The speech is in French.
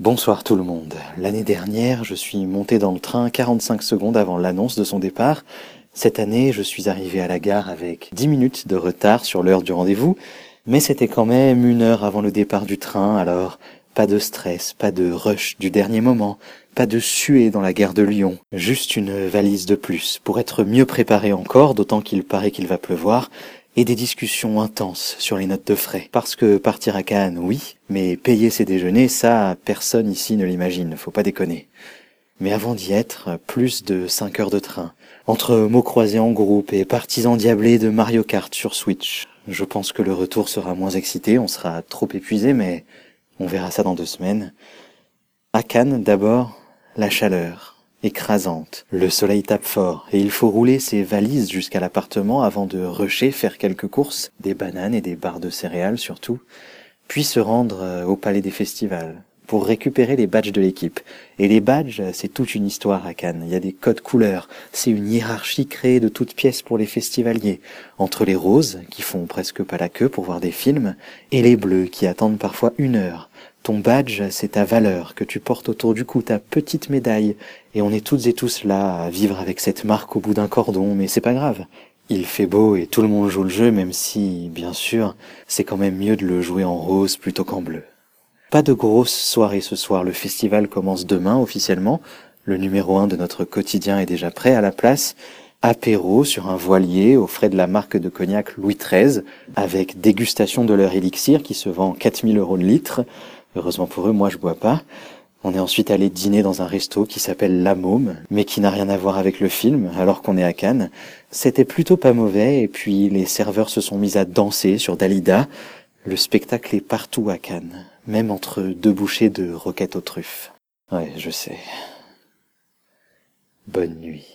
Bonsoir tout le monde. L'année dernière, je suis monté dans le train 45 secondes avant l'annonce de son départ. Cette année, je suis arrivé à la gare avec 10 minutes de retard sur l'heure du rendez-vous, mais c'était quand même une heure avant le départ du train, alors pas de stress, pas de rush du dernier moment, pas de suer dans la gare de Lyon, juste une valise de plus pour être mieux préparé encore, d'autant qu'il paraît qu'il va pleuvoir, et des discussions intenses sur les notes de frais. Parce que partir à Cannes, oui, mais payer ses déjeuners, ça, personne ici ne l'imagine, faut pas déconner. Mais avant d'y être, plus de 5 heures de train, entre mots croisés en groupe et partisans diablés de Mario Kart sur Switch. Je pense que le retour sera moins excité, on sera trop épuisé, mais on verra ça dans deux semaines. À Cannes, d'abord, la chaleur écrasante. Le soleil tape fort et il faut rouler ses valises jusqu'à l'appartement avant de rusher faire quelques courses, des bananes et des barres de céréales surtout, puis se rendre euh, au palais des festivals pour récupérer les badges de l'équipe. Et les badges, c'est toute une histoire à Cannes. Il y a des codes couleurs. C'est une hiérarchie créée de toutes pièces pour les festivaliers. Entre les roses, qui font presque pas la queue pour voir des films, et les bleus, qui attendent parfois une heure. Ton badge, c'est ta valeur que tu portes autour du cou, ta petite médaille. Et on est toutes et tous là à vivre avec cette marque au bout d'un cordon, mais c'est pas grave. Il fait beau et tout le monde joue le jeu, même si, bien sûr, c'est quand même mieux de le jouer en rose plutôt qu'en bleu. Pas de grosse soirée ce soir, le festival commence demain officiellement. Le numéro un de notre quotidien est déjà prêt à la place. Apéro sur un voilier aux frais de la marque de cognac Louis XIII, avec dégustation de leur élixir qui se vend 4000 euros de litre. Heureusement pour eux, moi je bois pas. On est ensuite allé dîner dans un resto qui s'appelle La Môme, mais qui n'a rien à voir avec le film, alors qu'on est à Cannes. C'était plutôt pas mauvais, et puis les serveurs se sont mis à danser sur Dalida. Le spectacle est partout à Cannes même entre deux bouchées de roquettes aux truffes. Ouais, je sais. Bonne nuit.